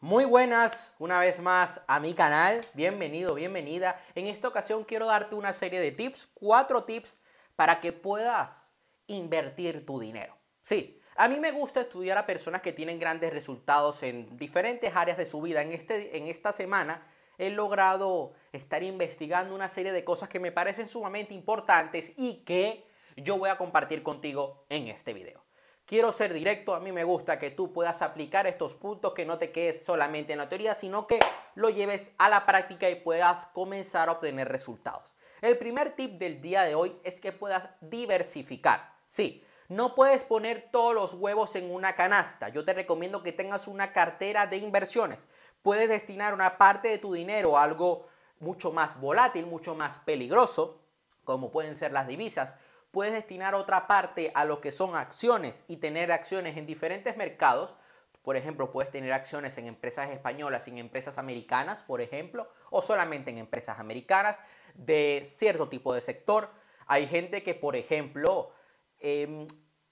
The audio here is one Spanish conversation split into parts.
Muy buenas, una vez más a mi canal. Bienvenido, bienvenida. En esta ocasión quiero darte una serie de tips, cuatro tips para que puedas invertir tu dinero. Sí, a mí me gusta estudiar a personas que tienen grandes resultados en diferentes áreas de su vida. En, este, en esta semana he logrado estar investigando una serie de cosas que me parecen sumamente importantes y que yo voy a compartir contigo en este video. Quiero ser directo, a mí me gusta que tú puedas aplicar estos puntos, que no te quedes solamente en la teoría, sino que lo lleves a la práctica y puedas comenzar a obtener resultados. El primer tip del día de hoy es que puedas diversificar. Sí, no puedes poner todos los huevos en una canasta. Yo te recomiendo que tengas una cartera de inversiones. Puedes destinar una parte de tu dinero a algo mucho más volátil, mucho más peligroso, como pueden ser las divisas, puedes destinar otra parte a lo que son acciones y tener acciones en diferentes mercados. Por ejemplo, puedes tener acciones en empresas españolas y en empresas americanas, por ejemplo, o solamente en empresas americanas de cierto tipo de sector. Hay gente que, por ejemplo, em,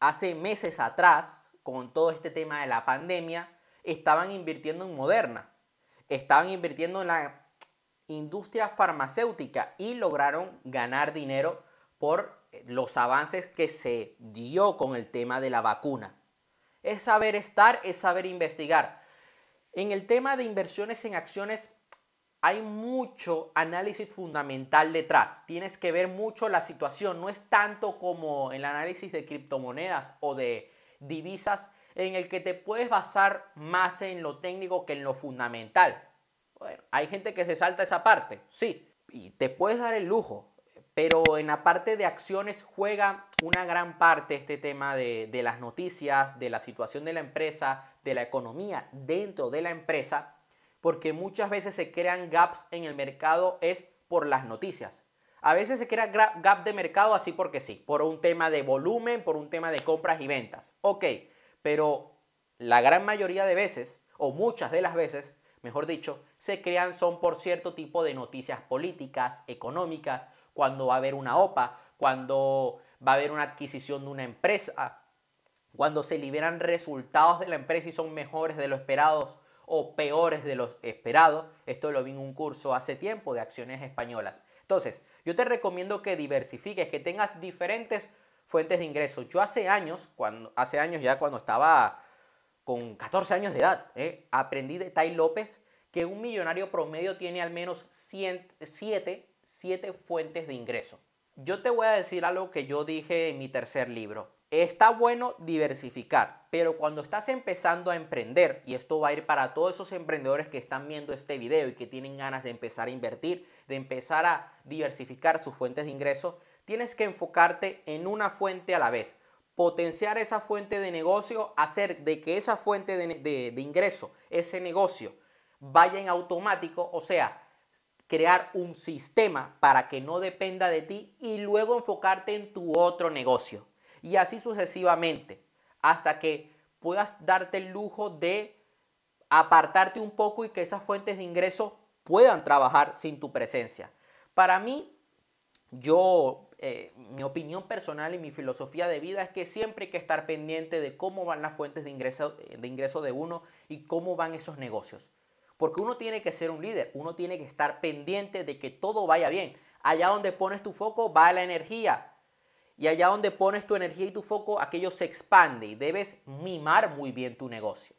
hace meses atrás, con todo este tema de la pandemia, estaban invirtiendo en Moderna, estaban invirtiendo en la industria farmacéutica y lograron ganar dinero por los avances que se dio con el tema de la vacuna. Es saber estar, es saber investigar. En el tema de inversiones en acciones hay mucho análisis fundamental detrás. Tienes que ver mucho la situación. No es tanto como el análisis de criptomonedas o de divisas en el que te puedes basar más en lo técnico que en lo fundamental. Hay gente que se salta esa parte, sí, y te puedes dar el lujo pero en la parte de acciones juega una gran parte este tema de, las noticias, de la situación de la empresa, de la economía dentro de la empresa, porque muchas veces se crean gaps en el mercado es por las noticias. A veces se crea gap de mercado así porque sí, por un tema de volumen, por un tema de compras y ventas. Ok, pero la gran mayoría de veces, o muchas de las veces, mejor dicho, se crean son por cierto tipo de noticias políticas, económicas, cuando va a haber una OPA, cuando va a haber una adquisición de una empresa, cuando se liberan resultados de la empresa y son mejores de lo esperados o peores de los esperados. Esto lo vi en un curso hace tiempo de acciones españolas. Entonces, yo te recomiendo que diversifiques, que tengas diferentes fuentes de ingresos. Yo hace años, cuando, hace años ya cuando estaba con 14 años de edad, ¿eh? aprendí de Tai López que un millonario promedio tiene al menos 7 siete fuentes de ingreso. Yo te voy a decir algo que yo dije en mi tercer libro. Está bueno diversificar, pero cuando estás empezando a emprender, y esto va a ir para todos esos emprendedores que están viendo este video y que tienen ganas de empezar a invertir, de empezar a diversificar sus fuentes de ingreso, tienes que enfocarte en una fuente a la vez. Potenciar esa fuente de negocio, hacer de que esa fuente de, de ingreso, ese negocio, vaya en automático, o sea, crear un sistema para que no dependa de ti y luego enfocarte en tu otro negocio. Y así sucesivamente, hasta que puedas darte el lujo de apartarte un poco y que esas fuentes de ingreso puedan trabajar sin tu presencia. Para mí, yo, eh, mi opinión personal y mi filosofía de vida es que siempre hay que estar pendiente de cómo van las fuentes de ingreso de, ingreso de uno y cómo van esos negocios. Porque uno tiene que ser un líder, uno tiene que estar pendiente de que todo vaya bien. Allá donde pones tu foco va la energía. Y allá donde pones tu energía y tu foco, aquello se expande y debes mimar muy bien tu negocio.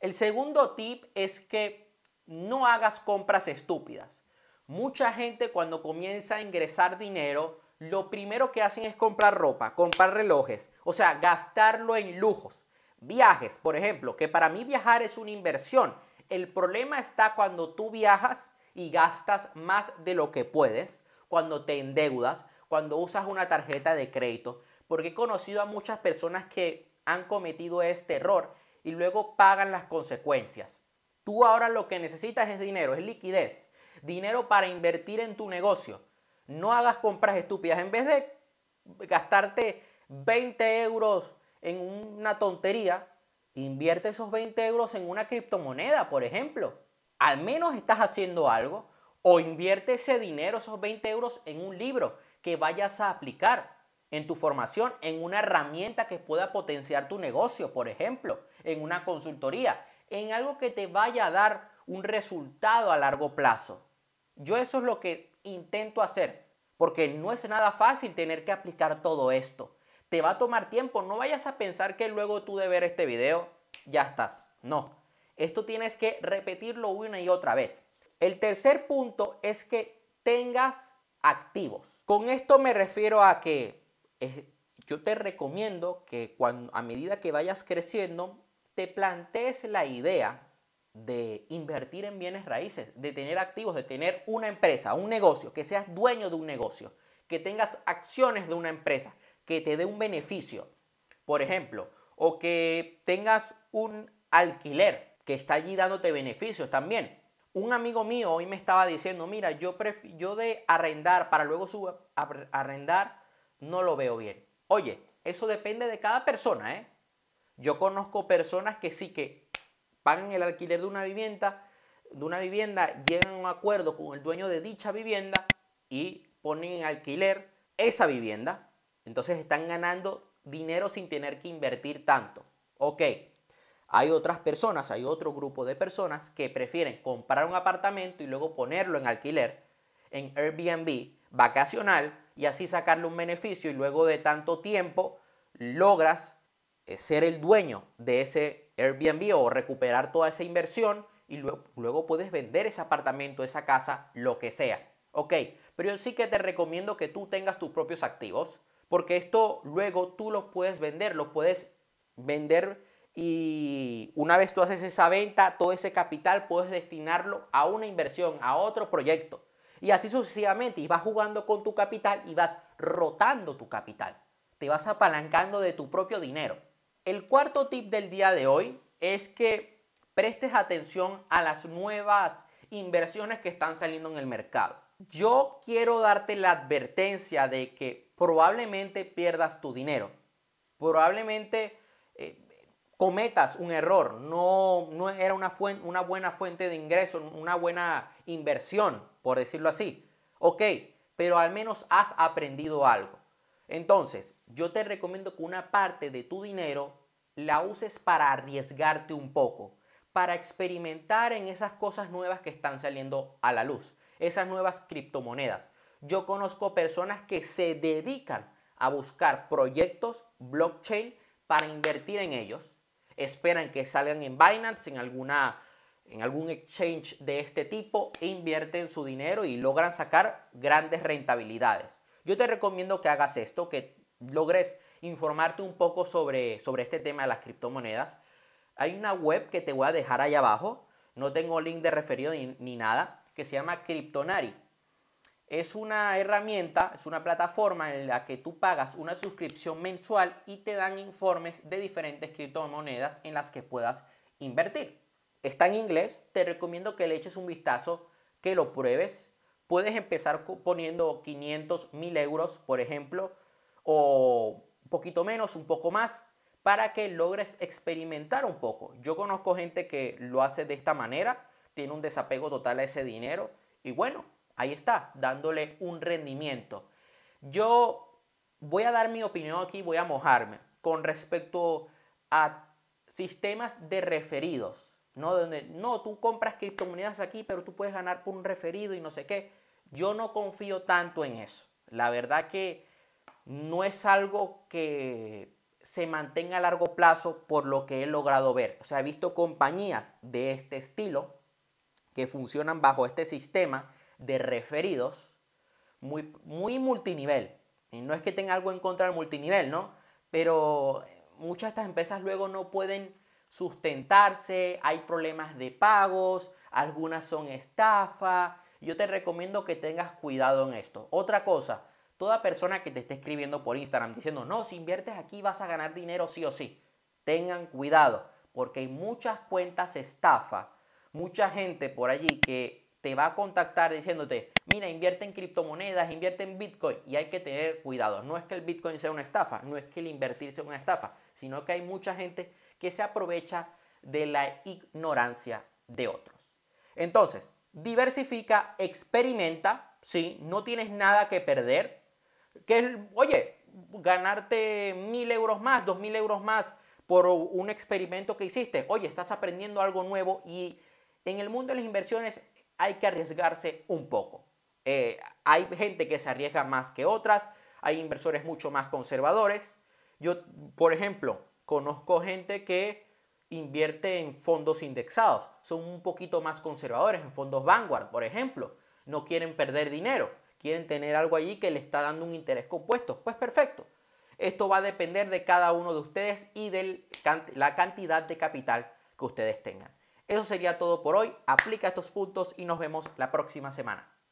El segundo tip es que no hagas compras estúpidas. Mucha gente cuando comienza a ingresar dinero, lo primero que hacen es comprar ropa, comprar relojes, o sea, gastarlo en lujos. Viajes, por ejemplo, que para mí viajar es una inversión el problema está cuando tú viajas y gastas más de lo que puedes, cuando te endeudas, cuando usas una tarjeta de crédito, porque he conocido a muchas personas que han cometido este error y luego pagan las consecuencias. Tú ahora lo que necesitas es dinero, es liquidez, dinero para invertir en tu negocio. No hagas compras estúpidas. En vez de gastarte 20 euros en una tontería, Invierte esos 20 euros en una criptomoneda, por ejemplo. Al menos estás haciendo algo. O invierte ese dinero, esos 20 euros, en un libro que vayas a aplicar en tu formación, en una herramienta que pueda potenciar tu negocio, por ejemplo, en una consultoría, en algo que te vaya a dar un resultado a largo plazo. Yo eso es lo que intento hacer, porque no es nada fácil tener que aplicar todo esto. Te va a tomar tiempo, no vayas a pensar que luego tú de ver este video ya estás. No, esto tienes que repetirlo una y otra vez. El tercer punto es que tengas activos. Con esto me refiero a que yo te recomiendo que cuando, a medida que vayas creciendo, te plantees la idea de invertir en bienes raíces, de tener activos, de tener una empresa, un negocio, que seas dueño de un negocio, que tengas acciones de una empresa, que te dé un beneficio, por ejemplo, o que tengas un alquiler que está allí dándote beneficios también. Un amigo mío hoy me estaba diciendo, mira, yo, de arrendar para luego arrendar, no lo veo bien. Oye, eso depende de cada persona, ¿eh? Yo conozco personas que sí que pagan el alquiler de una vivienda, de una vivienda, llegan a un acuerdo con el dueño de dicha vivienda y ponen en alquiler esa vivienda. Entonces están ganando dinero sin tener que invertir tanto. Ok, hay otras personas, hay otro grupo de personas que prefieren comprar un apartamento y luego ponerlo en alquiler, en Airbnb, vacacional, y así sacarle un beneficio y luego de tanto tiempo logras eh, ser el dueño de ese Airbnb o recuperar toda esa inversión y luego, puedes vender ese apartamento, esa casa, lo que sea. Ok, pero yo sí que te recomiendo que tú tengas tus propios activos porque esto luego tú los puedes vender, lo puedes vender y una vez tú haces esa venta, todo ese capital puedes destinarlo a una inversión, a otro proyecto. Y así sucesivamente, y vas jugando con tu capital y vas rotando tu capital. Te vas apalancando de tu propio dinero. El cuarto tip del día de hoy es que prestes atención a las nuevas inversiones que están saliendo en el mercado. Yo quiero darte la advertencia de que probablemente pierdas tu dinero. Probablemente eh, cometas un error. No, no era una, una buena fuente de ingreso, una buena inversión, por decirlo así. Ok, pero al menos has aprendido algo. Entonces, yo te recomiendo que una parte de tu dinero la uses para arriesgarte un poco, para experimentar en esas cosas nuevas que están saliendo a la luz, esas nuevas criptomonedas. Yo conozco personas que se dedican a buscar proyectos blockchain para invertir en ellos. Esperan que salgan en Binance, en, alguna, en algún exchange de este tipo, invierten su dinero y logran sacar grandes rentabilidades. Yo te recomiendo que hagas esto, que logres informarte un poco sobre, sobre este tema de las criptomonedas. Hay una web que te voy a dejar ahí abajo, no tengo link de referido ni, ni nada, que se llama Cryptonari. Es una herramienta, es una plataforma en la que tú pagas una suscripción mensual y te dan informes de diferentes criptomonedas en las que puedas invertir. Está en inglés, te recomiendo que le eches un vistazo, que lo pruebes. Puedes empezar poniendo 500, 1000 euros, por ejemplo, o un poquito menos, un poco más, para que logres experimentar un poco. Yo conozco gente que lo hace de esta manera, tiene un desapego total a ese dinero y bueno, ahí está, dándole un rendimiento. Yo voy a dar mi opinión aquí, voy a mojarme con respecto a sistemas de referidos, ¿no? Donde no, tú compras criptomonedas aquí, pero tú puedes ganar por un referido y no sé qué. Yo no confío tanto en eso. La verdad que no es algo que se mantenga a largo plazo por lo que he logrado ver. O sea, he visto compañías de este estilo que funcionan bajo este sistema de referidos muy, muy multinivel. No es que tenga algo en contra del multinivel, ¿no? Pero muchas de estas empresas luego no pueden sustentarse, hay problemas de pagos, algunas son estafa. Yo te recomiendo que tengas cuidado en esto. Otra cosa, toda persona que te esté escribiendo por Instagram diciendo, no, si inviertes aquí vas a ganar dinero sí o sí. Tengan cuidado, porque hay muchas cuentas estafa, mucha gente por allí que te va a contactar diciéndote, mira, invierte en criptomonedas, invierte en Bitcoin y hay que tener cuidado. No es que el Bitcoin sea una estafa, no es que el invertir sea una estafa, sino que hay mucha gente que se aprovecha de la ignorancia de otros. Entonces, diversifica, experimenta, ¿sí? No tienes nada que perder, que, oye, ganarte mil euros más, dos mil euros más por un experimento que hiciste. Oye, estás aprendiendo algo nuevo y en el mundo de las inversiones hay que arriesgarse un poco. Eh, hay gente que se arriesga más que otras, hay inversores mucho más conservadores. Yo, por ejemplo, conozco gente que invierte en fondos indexados, son un poquito más conservadores, en fondos Vanguard, por ejemplo. No quieren perder dinero, quieren tener algo allí que le está dando un interés compuesto. Pues perfecto. Esto va a depender de cada uno de ustedes y de la cantidad de capital que ustedes tengan. Eso sería todo por hoy. Aplica estos puntos y nos vemos la próxima semana.